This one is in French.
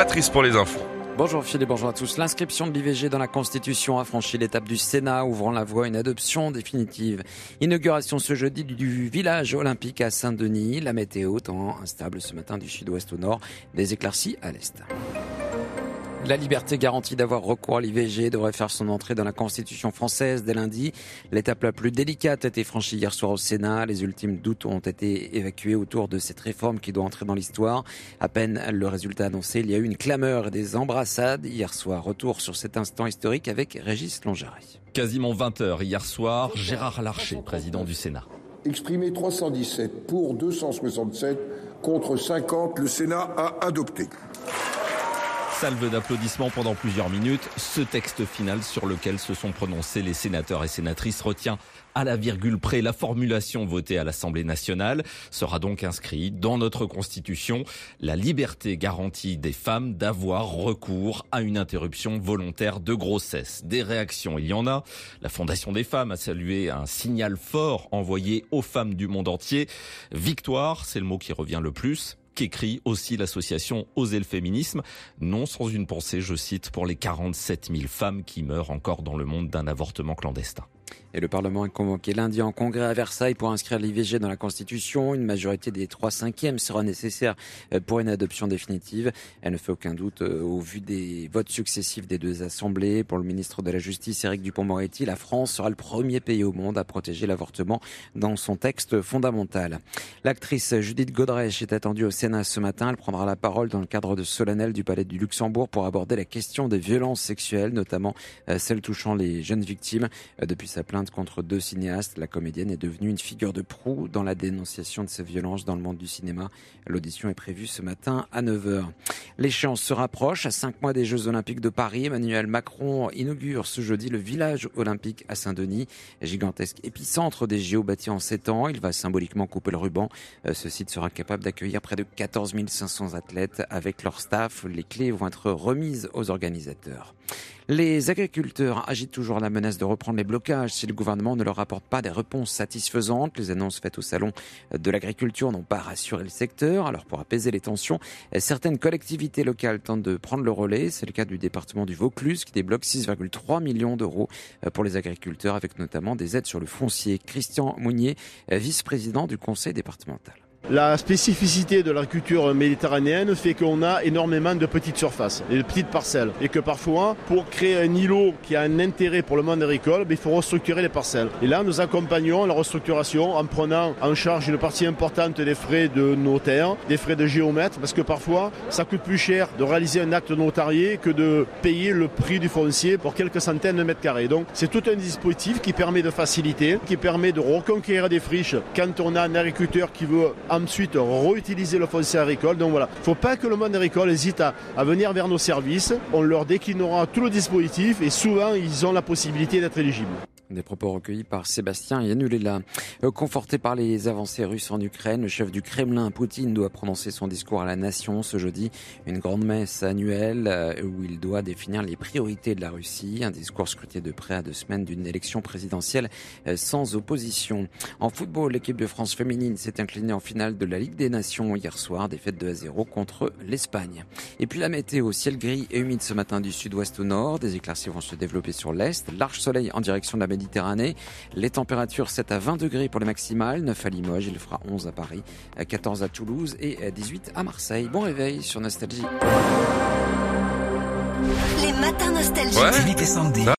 Patrice pour les infos. Bonjour Philippe, bonjour à tous. L'inscription de l'IVG dans la Constitution a franchi l'étape du Sénat, ouvrant la voie à une adoption définitive. Inauguration ce jeudi du village olympique à Saint-Denis. La météo tend instable ce matin du sud-ouest au nord, des éclaircies à l'est. La liberté garantie d'avoir recours à l'IVG devrait faire son entrée dans la Constitution française dès lundi. L'étape la plus délicate a été franchie hier soir au Sénat. Les ultimes doutes ont été évacués autour de cette réforme qui doit entrer dans l'histoire. À peine le résultat annoncé, il y a eu une clameur et des embrassades hier soir. Retour sur cet instant historique avec Régis Longary. Quasiment 20 heures hier soir, Gérard Larcher, président du Sénat. Exprimé 317 pour 267 contre 50, le Sénat a adopté salve d'applaudissements pendant plusieurs minutes. Ce texte final sur lequel se sont prononcés les sénateurs et sénatrices retient à la virgule près la formulation votée à l'Assemblée nationale sera donc inscrit dans notre Constitution la liberté garantie des femmes d'avoir recours à une interruption volontaire de grossesse. Des réactions, il y en a. La Fondation des femmes a salué un signal fort envoyé aux femmes du monde entier. Victoire, c'est le mot qui revient le plus qu'écrit aussi l'association Oser le féminisme, non sans une pensée, je cite, pour les 47 000 femmes qui meurent encore dans le monde d'un avortement clandestin. Et le Parlement est convoqué lundi en congrès à Versailles pour inscrire l'IVG dans la Constitution. Une majorité des trois cinquièmes sera nécessaire euh, pour une adoption définitive. Elle ne fait aucun doute euh, au vu des votes successifs des deux assemblées. Pour le ministre de la Justice, Éric Dupont-Moretti, la France sera le premier pays au monde à protéger l'avortement dans son texte fondamental. L'actrice Judith Godrèche est attendue au Sénat ce matin. Elle prendra la parole dans le cadre de solennel du Palais du Luxembourg pour aborder la question des violences sexuelles, notamment euh, celles touchant les jeunes victimes. Depuis sa plainte contre deux cinéastes. La comédienne est devenue une figure de proue dans la dénonciation de ces violences dans le monde du cinéma. L'audition est prévue ce matin à 9h. L'échéance se rapproche. À cinq mois des Jeux Olympiques de Paris, Emmanuel Macron inaugure ce jeudi le village olympique à Saint-Denis, gigantesque épicentre des JO bâti en sept ans. Il va symboliquement couper le ruban. Euh, ce site sera capable d'accueillir près de 14 500 athlètes avec leur staff. Les clés vont être remises aux organisateurs. Les agriculteurs agitent toujours la menace de reprendre les blocages si le gouvernement ne leur apporte pas des réponses satisfaisantes. Les annonces faites au salon de l'agriculture n'ont pas rassuré le secteur. Alors pour apaiser les tensions, certaines collectivités locales tentent de prendre le relais. C'est le cas du département du Vaucluse qui débloque 6,3 millions d'euros pour les agriculteurs avec notamment des aides sur le foncier. Christian Mounier, vice-président du conseil départemental. La spécificité de l'agriculture méditerranéenne fait qu'on a énormément de petites surfaces et de petites parcelles. Et que parfois, pour créer un îlot qui a un intérêt pour le monde agricole, ben, il faut restructurer les parcelles. Et là, nous accompagnons la restructuration en prenant en charge une partie importante des frais de notaire, des frais de géomètre, parce que parfois, ça coûte plus cher de réaliser un acte notarié que de payer le prix du foncier pour quelques centaines de mètres carrés. Donc, c'est tout un dispositif qui permet de faciliter, qui permet de reconquérir des friches quand on a un agriculteur qui veut ensuite réutiliser le foncier agricole. Donc voilà, il ne faut pas que le monde agricole hésite à, à, venir vers nos services. On leur déclinera tout le dispositif et souvent ils ont la possibilité d'être éligibles. Des propos recueillis par Sébastien Yanulila. Euh, conforté par les avancées russes en Ukraine, le chef du Kremlin, Poutine, doit prononcer son discours à la nation ce jeudi. Une grande messe annuelle euh, où il doit définir les priorités de la Russie. Un discours scruté de près à deux semaines d'une élection présidentielle euh, sans opposition. En football, l'équipe de France féminine s'est inclinée en finale de la Ligue des Nations hier soir. Défaite 2 à 0 contre l'Espagne. Et puis la météo, ciel gris et humide ce matin du sud-ouest au nord. Des éclaircies vont se développer sur l'est. Large soleil en direction de la Méditerranée. Les températures 7 à 20 degrés pour les maximales, 9 à Limoges, il fera 11 à Paris, 14 à Toulouse et 18 à Marseille. Bon réveil sur Nostalgie. Les matins nostalgiques. Ouais.